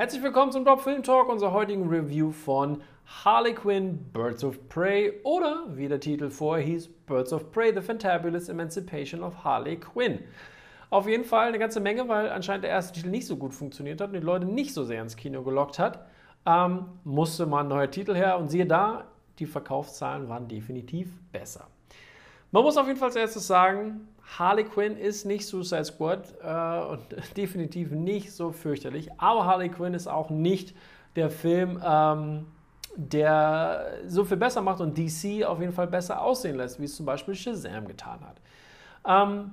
Herzlich willkommen zum Top Film Talk, unserer heutigen Review von Harley Quinn Birds of Prey oder wie der Titel vorher hieß, Birds of Prey, The Fantabulous Emancipation of Harley Quinn. Auf jeden Fall eine ganze Menge, weil anscheinend der erste Titel nicht so gut funktioniert hat und die Leute nicht so sehr ins Kino gelockt hat, ähm, musste mal ein neuer Titel her und siehe da, die Verkaufszahlen waren definitiv besser. Man muss auf jeden Fall als erstes sagen, Harley Quinn ist nicht Suicide Squad äh, und definitiv nicht so fürchterlich, aber Harley Quinn ist auch nicht der Film, ähm, der so viel besser macht und DC auf jeden Fall besser aussehen lässt, wie es zum Beispiel Shazam getan hat. Ähm,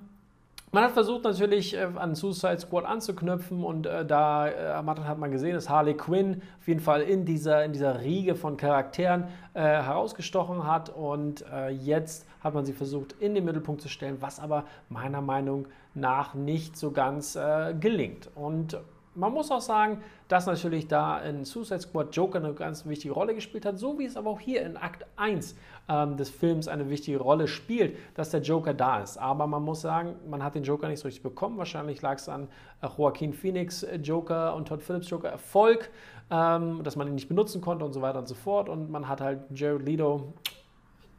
man hat versucht natürlich äh, an Suicide Squad anzuknüpfen und äh, da äh, hat man gesehen, dass Harley Quinn auf jeden Fall in dieser, in dieser Riege von Charakteren äh, herausgestochen hat und äh, jetzt hat man sie versucht in den Mittelpunkt zu stellen, was aber meiner Meinung nach nicht so ganz gelingt. Und man muss auch sagen, dass natürlich da in Suicide Squad Joker eine ganz wichtige Rolle gespielt hat, so wie es aber auch hier in Akt 1 ähm, des Films eine wichtige Rolle spielt, dass der Joker da ist. Aber man muss sagen, man hat den Joker nicht so richtig bekommen. Wahrscheinlich lag es an äh, Joaquin Phoenix äh, Joker und Todd Phillips Joker Erfolg, ähm, dass man ihn nicht benutzen konnte und so weiter und so fort. Und man hat halt Jared Leto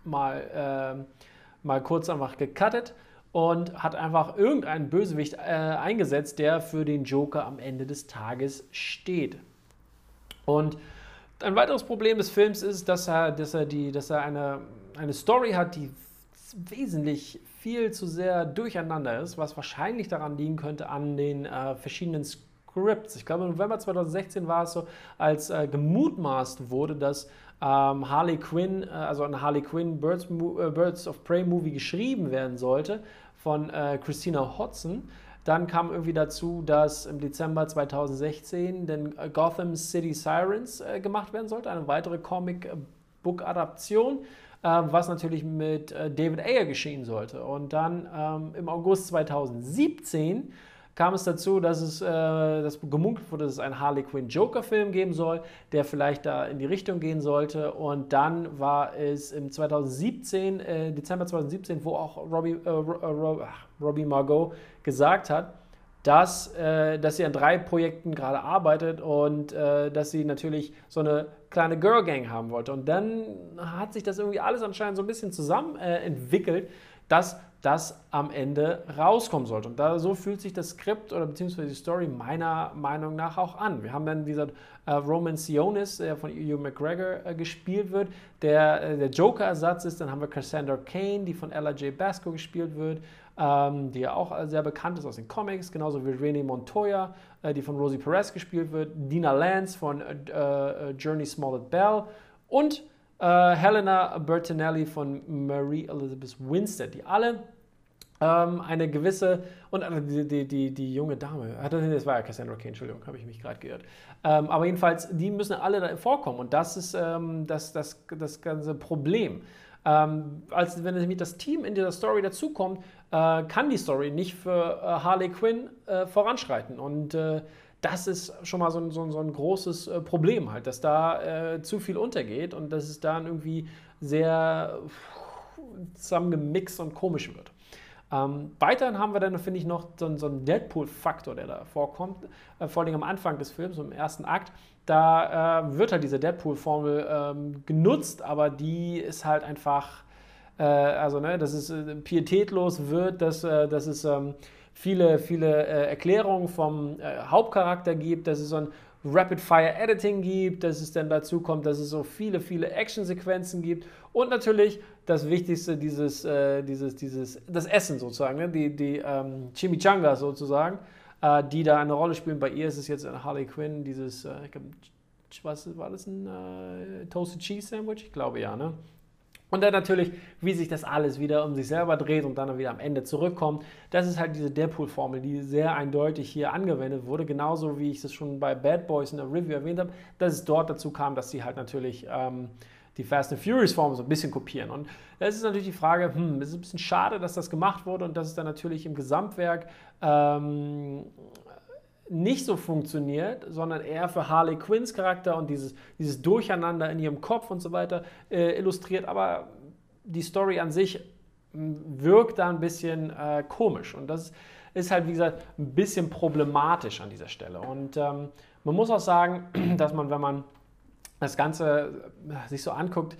mal, äh, mal kurz einfach gecuttet und hat einfach irgendeinen Bösewicht äh, eingesetzt, der für den Joker am Ende des Tages steht. Und ein weiteres Problem des Films ist, dass er, dass er, die, dass er eine, eine Story hat, die wesentlich viel zu sehr durcheinander ist, was wahrscheinlich daran liegen könnte an den äh, verschiedenen Scripts. Ich glaube, im November 2016 war es so, als äh, gemutmaßt wurde, dass ähm, Harley Quinn, äh, also ein Harley Quinn Birds, äh, Birds, of Prey Movie geschrieben werden sollte von äh, Christina Hodson. Dann kam irgendwie dazu, dass im Dezember 2016 den äh, Gotham City Sirens äh, gemacht werden sollte, eine weitere Comic-Book-Adaption, äh, was natürlich mit David Ayer geschehen sollte. Und dann ähm, im August 2017 kam es dazu, dass es äh, dass gemunkelt wurde, dass es einen Harley Quinn Joker-Film geben soll, der vielleicht da in die Richtung gehen sollte. Und dann war es im 2017, äh, Dezember 2017, wo auch Robbie, äh, äh Robbie Margot gesagt hat, dass, äh, dass sie an drei Projekten gerade arbeitet und äh, dass sie natürlich so eine kleine Girl Gang haben wollte. Und dann hat sich das irgendwie alles anscheinend so ein bisschen zusammen äh, entwickelt, dass das am Ende rauskommen sollte. Und da, so fühlt sich das Skript oder beziehungsweise die Story meiner Meinung nach auch an. Wir haben dann dieser äh, Roman Sionis, der von Hugh McGregor äh, gespielt wird, der äh, der Joker-Ersatz ist. Dann haben wir Cassandra Kane, die von Ella J. Basco gespielt wird, ähm, die ja auch sehr bekannt ist aus den Comics, genauso wie Renee Montoya, äh, die von Rosie Perez gespielt wird, Dina Lance von äh, äh, Journey Smollett Bell und äh, Helena Bertinelli von Marie Elizabeth Winstead, die alle ähm, eine gewisse, und äh, die, die, die, die junge Dame, das war ja Cassandra Kane, Entschuldigung, habe ich mich gerade geirrt. Ähm, aber jedenfalls, die müssen alle da vorkommen und das ist ähm, das, das, das ganze Problem. Ähm, als wenn nämlich das Team in dieser Story dazukommt, äh, kann die Story nicht für äh, Harley Quinn äh, voranschreiten und äh, das ist schon mal so ein, so ein, so ein großes äh, Problem halt, dass da äh, zu viel untergeht und dass es dann irgendwie sehr zusammengemixt und komisch wird. Ähm, weiterhin haben wir dann, finde ich, noch so, so einen Deadpool-Faktor, der da vorkommt, äh, vor allem am Anfang des Films, im ersten Akt. Da äh, wird halt diese Deadpool-Formel ähm, genutzt, aber die ist halt einfach, äh, also, ne, dass es äh, pietätlos wird, dass, äh, dass es. Ähm, viele, viele äh, Erklärungen vom äh, Hauptcharakter gibt, dass es so ein Rapid-Fire-Editing gibt, dass es dann dazu kommt, dass es so viele, viele Action-Sequenzen gibt und natürlich das Wichtigste, dieses, äh, dieses, dieses, das Essen sozusagen, ne? die, die ähm, Chimichangas sozusagen, äh, die da eine Rolle spielen. Bei ihr ist es jetzt in Harley Quinn, dieses, äh, ich glaub, was war das, ein äh, Toasted Cheese Sandwich? Ich glaube ja, ne? Und dann natürlich, wie sich das alles wieder um sich selber dreht und dann wieder am Ende zurückkommt. Das ist halt diese Deadpool-Formel, die sehr eindeutig hier angewendet wurde. Genauso wie ich es schon bei Bad Boys in der Review erwähnt habe, dass es dort dazu kam, dass sie halt natürlich ähm, die Fast and Furious-Formel so ein bisschen kopieren. Und das ist natürlich die Frage, hm, es ist ein bisschen schade, dass das gemacht wurde und dass es dann natürlich im Gesamtwerk ähm, nicht so funktioniert, sondern eher für Harley Quinns Charakter und dieses, dieses Durcheinander in ihrem Kopf und so weiter äh, illustriert. Aber die Story an sich wirkt da ein bisschen äh, komisch. Und das ist halt, wie gesagt, ein bisschen problematisch an dieser Stelle. Und ähm, man muss auch sagen, dass man, wenn man das Ganze äh, sich so anguckt,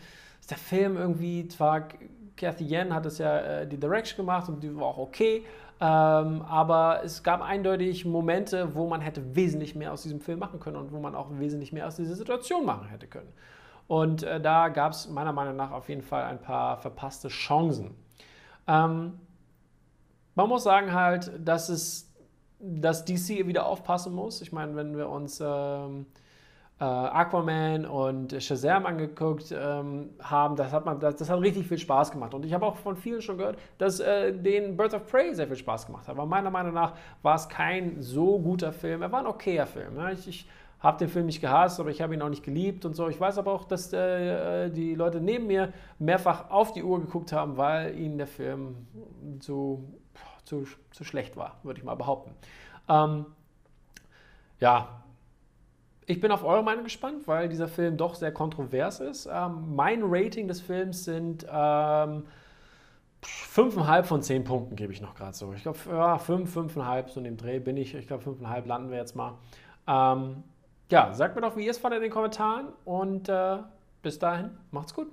der Film irgendwie zwar, Kathy Yen hat es ja äh, die Direction gemacht und die war auch okay, ähm, aber es gab eindeutig Momente, wo man hätte wesentlich mehr aus diesem Film machen können und wo man auch wesentlich mehr aus dieser Situation machen hätte können. Und äh, da gab es meiner Meinung nach auf jeden Fall ein paar verpasste Chancen. Ähm, man muss sagen halt, dass es, dass DC wieder aufpassen muss. Ich meine, wenn wir uns ähm, äh, Aquaman und Shazam angeguckt ähm, haben, das hat, man, das, das, hat richtig viel Spaß gemacht. Und ich habe auch von vielen schon gehört, dass äh, den Birds of Prey sehr viel Spaß gemacht hat. Aber meiner Meinung nach war es kein so guter Film. Er war ein okayer Film. Ja? Ich, ich habe den Film nicht gehasst, aber ich habe ihn auch nicht geliebt und so. Ich weiß aber auch, dass äh, die Leute neben mir mehrfach auf die Uhr geguckt haben, weil ihnen der Film zu, zu, zu schlecht war, würde ich mal behaupten. Ähm, ja, ich bin auf eure Meinung gespannt, weil dieser Film doch sehr kontrovers ist. Ähm, mein Rating des Films sind ähm, 5,5 von 10 Punkten, gebe ich noch gerade so. Ich glaube, ja, 5, 5,5, so in dem Dreh bin ich. Ich glaube, 5,5 landen wir jetzt mal. Ähm, ja, sagt mir doch, wie ihr es fandet in den Kommentaren und äh, bis dahin, macht's gut.